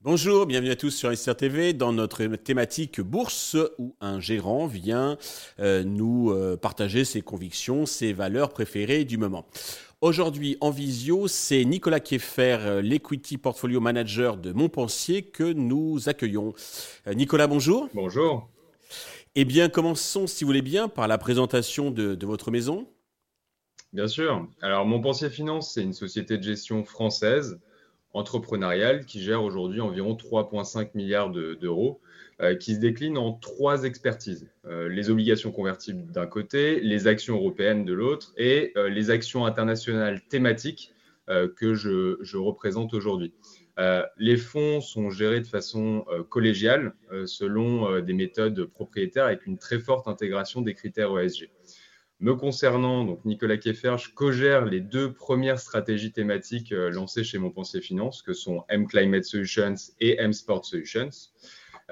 Bonjour, bienvenue à tous sur SR TV dans notre thématique bourse où un gérant vient euh, nous euh, partager ses convictions, ses valeurs préférées du moment. Aujourd'hui en visio, c'est Nicolas Kieffer, euh, l'Equity Portfolio Manager de Montpensier que nous accueillons. Nicolas, bonjour. Bonjour. Eh bien, commençons, si vous voulez bien, par la présentation de, votre maison. Bien sûr. Alors, Montpensier Finance, c'est une société de gestion française entrepreneuriale qui gère aujourd'hui environ 3,5 milliards d'euros, euh, qui se décline en trois expertises. Euh, les obligations convertibles d'un côté, les actions européennes de l'autre et euh, les actions internationales thématiques que je représente aujourd'hui. Les fonds sont gérés de façon collégiale selon des méthodes propriétaires avec une très forte intégration des critères ESG. Me concernant, donc Nicolas Kieffer, je co-gère les deux premières stratégies thématiques euh, lancées chez Montpensier Finance, que sont M Climate Solutions et M Sport Solutions.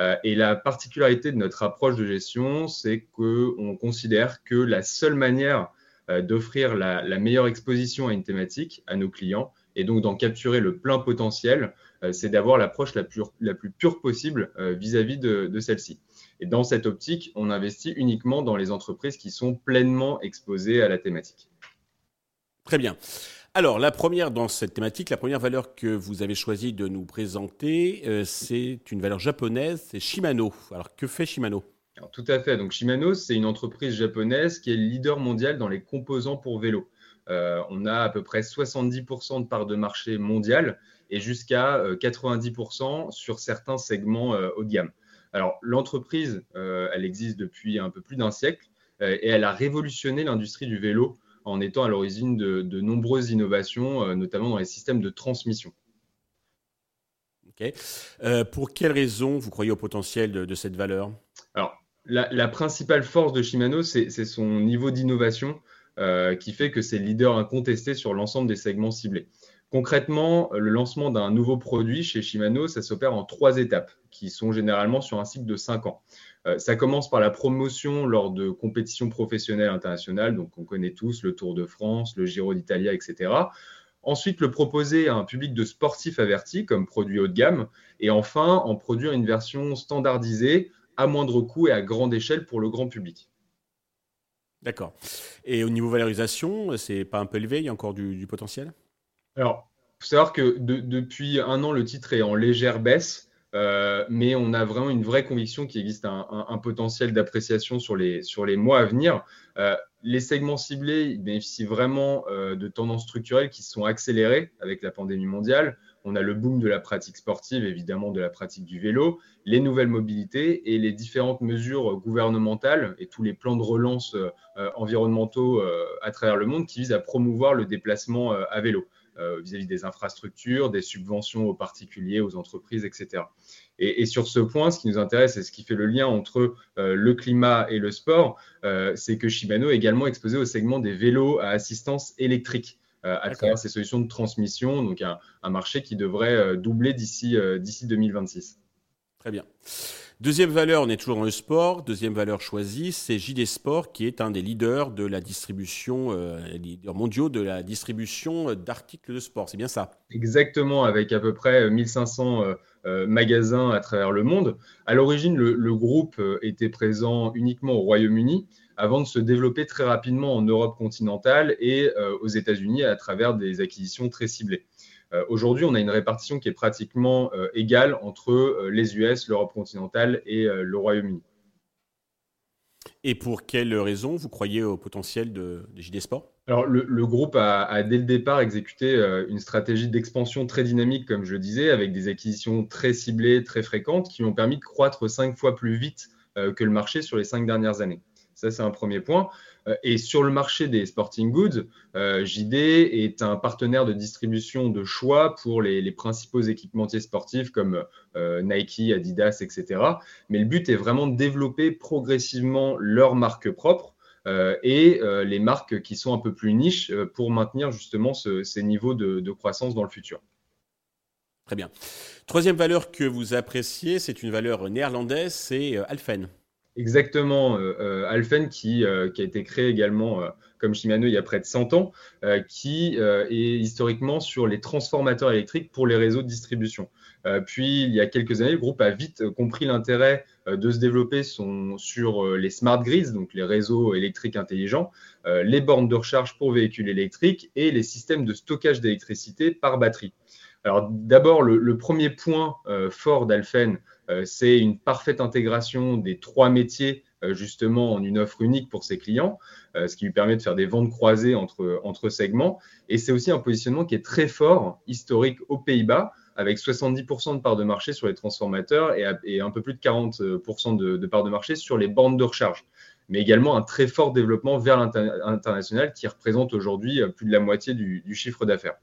Euh, et la particularité de notre approche de gestion, c'est qu'on considère que la seule manière euh, d'offrir la, meilleure exposition à une thématique à nos clients et donc d'en capturer le plein potentiel, c'est d'avoir l'approche la plus, pure possible vis-à-vis de, celle-ci. Et dans cette optique, on investit uniquement dans les entreprises qui sont pleinement exposées à la thématique. Très bien. Alors, la première dans cette thématique, la première valeur que vous avez choisi de nous présenter, euh, c'est une valeur japonaise, c'est Shimano. Alors, que fait Shimano? Tout à fait. Donc, Shimano, c'est une entreprise japonaise qui est leader mondial dans les composants pour vélo. Euh, on a à peu près 70% de part de marché mondial et jusqu'à 90% euh, sur certains segments haut de gamme. Alors, l'entreprise, euh, elle existe depuis un peu plus d'un siècle euh, et elle a révolutionné l'industrie du vélo en étant à l'origine de, nombreuses innovations, euh, notamment dans les systèmes de transmission. pour quelles raisons vous croyez au potentiel de, cette valeur? La, principale force de Shimano, c'est son niveau d'innovation qui fait que c'est le leader incontesté sur l'ensemble des segments ciblés. Concrètement, le lancement d'un nouveau produit chez Shimano, ça s'opère en trois étapes qui sont généralement sur un cycle de cinq ans. Euh, ça commence par la promotion lors de compétitions professionnelles internationales, donc on connaît tous le Tour de France, le Giro d'Italia, etc. Ensuite, le proposer à un public de sportifs avertis comme produit haut de gamme. Et enfin, en produire une version standardisée à moindre coût et à grande échelle pour le grand public. D'accord. Et au niveau valorisation, c'est pas un peu élevé Il y a encore du potentiel? Alors, il faut savoir que depuis un an, le titre est en légère baisse, euh, mais on a vraiment une vraie conviction qu'il existe un, potentiel d'appréciation sur les, sur les mois à venir. Euh, les segments ciblés bénéficient vraiment euh, de tendances structurelles qui se sont accélérées avec la pandémie mondiale. On a le boom de la pratique sportive, évidemment de la pratique du vélo, les nouvelles mobilités et les différentes mesures gouvernementales et tous les plans de relance environnementaux à travers le monde qui visent à promouvoir le déplacement à vélo. Euh, vis-à-vis des infrastructures, des subventions aux particuliers, aux entreprises, etc. Et, sur ce point, ce qui nous intéresse et ce qui fait le lien entre euh, le climat et le sport, euh, c'est que Shimano est également exposé au segment des vélos à assistance électrique à travers ces solutions de transmission, donc un, un marché qui devrait doubler d'ici 2026. Très bien. Deuxième valeur, on est toujours dans le sport. Deuxième valeur choisie, c'est JD Sport, qui est un des leaders de la distribution, euh, mondiaux de la distribution d'articles de sport. C'est bien ça? Exactement, avec à peu près 1500 euh, euh, magasins à travers le monde. À l'origine, le, groupe était présent uniquement au Royaume-Uni avant de se développer très rapidement en Europe continentale et aux États-Unis à travers des acquisitions très ciblées. Euh, aujourd'hui, on a une répartition qui est pratiquement euh, égale entre euh, les US, l'Europe continentale et le Royaume-Uni. Et pour quelles raisons vous croyez au potentiel de, JD Sport? Alors, le, groupe a, dès le départ exécuté une stratégie d'expansion très dynamique, comme je le disais, avec des acquisitions très ciblées, très fréquentes, qui ont permis de croître cinq fois plus vite que le marché sur les cinq dernières années. Ça, c'est un premier point. Euh, et sur le marché des sporting goods, euh, JD est un partenaire de distribution de choix pour les, principaux équipementiers sportifs comme euh, Nike, Adidas, etc. Mais le but est vraiment de développer progressivement leurs marques propres et les marques qui sont un peu plus niches pour maintenir justement ces niveaux de, de, croissance dans le futur. Très bien. Troisième valeur que vous appréciez, c'est une valeur néerlandaise, c'est Alphen. Exactement, Alphen qui, qui, a été créé également comme Shimano il y a près de 100 ans, qui est historiquement sur les transformateurs électriques pour les réseaux de distribution. puis il y a quelques années, le groupe a vite compris l'intérêt de se développer sur les smart grids, donc les réseaux électriques intelligents, les bornes de recharge pour véhicules électriques et les systèmes de stockage d'électricité par batterie. Alors d'abord, le, premier point fort d'Alphen, euh, c'est une parfaite intégration des trois métiers euh, justement en une offre unique pour ses clients, euh, ce qui lui permet de faire des ventes croisées entre, segments. Et c'est aussi un positionnement qui est très fort, historique aux Pays-Bas, avec 70% de parts de marché sur les transformateurs et, un peu plus de 40% de, parts de marché sur les bandes de recharge mais également un très fort développement vers l'international qui représente aujourd'hui plus de la moitié du chiffre d'affaires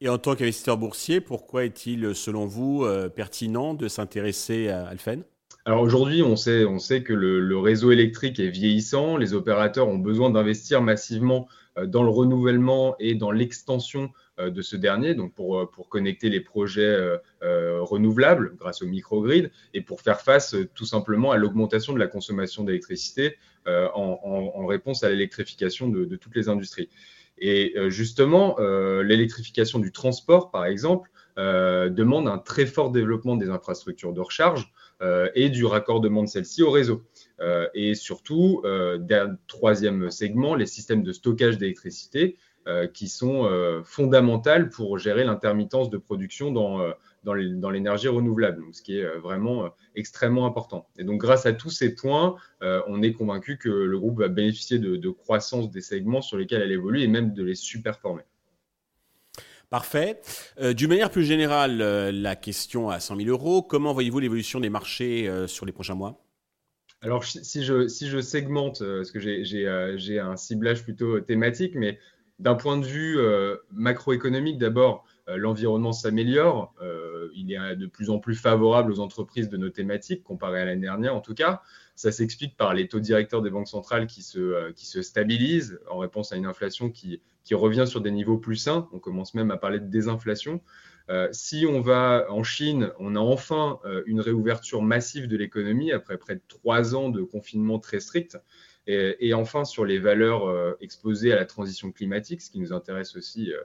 Et en tant qu'investisseur boursier, pourquoi est-il, selon vous, euh, pertinent de s'intéresser à Alphen? Alors aujourd'hui, on sait, que le, réseau électrique est vieillissant, les opérateurs ont besoin d'investir massivement euh, dans le renouvellement et dans l'extension euh, de ce dernier, donc pour connecter les projets renouvelables grâce au microgrid et pour faire face tout simplement à l'augmentation de la consommation d'électricité en, réponse à l'électrification de, toutes les industries. Et euh, justement, euh, l'électrification du transport, par exemple, euh, demande un très fort développement des infrastructures de recharge et du raccordement de celles-ci au réseau. et surtout, troisième segment, les systèmes de stockage d'électricité qui sont fondamentaux pour gérer l'intermittence de production dans dans l'énergie renouvelable, ce qui est euh, vraiment euh, extrêmement important. Et donc, grâce à tous ces points, euh, on est convaincu que le groupe va bénéficier de, croissance des segments sur lesquels elle évolue et même de les superformer. Parfait. D'une manière plus générale, la question à 100 000 euros, comment voyez-vous l'évolution des marchés sur les prochains mois? Alors, si je, si je segmente, parce que j'ai un ciblage plutôt thématique, mais d'un point de vue macroéconomique, d'abord, l'environnement s'améliore il est de plus en plus favorable aux entreprises de nos thématiques, comparé à l'année dernière en tout cas. Ça s'explique par les taux directeurs des banques centrales qui se, euh, stabilisent en réponse à une inflation qui, revient sur des niveaux plus sains. On commence même à parler de désinflation. Euh, si on va en Chine, on a enfin euh, une réouverture massive de l'économie après près de trois ans de confinement très strict. Et, enfin, sur les valeurs exposées à la transition climatique, ce qui nous intéresse aussi euh,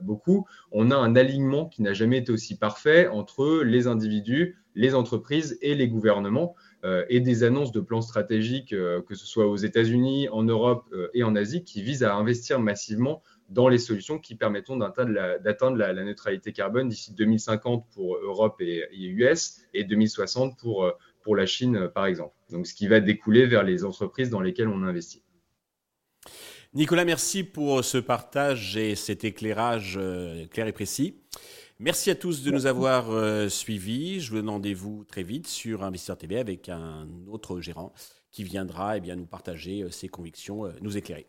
beaucoup, on a un alignement qui n'a jamais été aussi parfait entre les individus, les entreprises et les gouvernements, euh, et des annonces de plans stratégiques, euh, que ce soit aux États-Unis, en Europe et en Asie, qui visent à investir massivement dans les solutions qui permettront d'atteindre la, neutralité carbone d'ici 2050 pour Europe et, et, US et 2060 pour, pour la Chine, par exemple. Donc, ce qui va découler vers les entreprises dans lesquelles on investit. Nicolas, merci pour ce partage et cet éclairage euh, clair et précis. Merci à tous de nous avoir euh, suivis. Je vous donne rendez-vous très vite sur Investisseur TV avec un autre gérant qui viendra eh bien, nous partager euh, ses convictions, nous éclairer.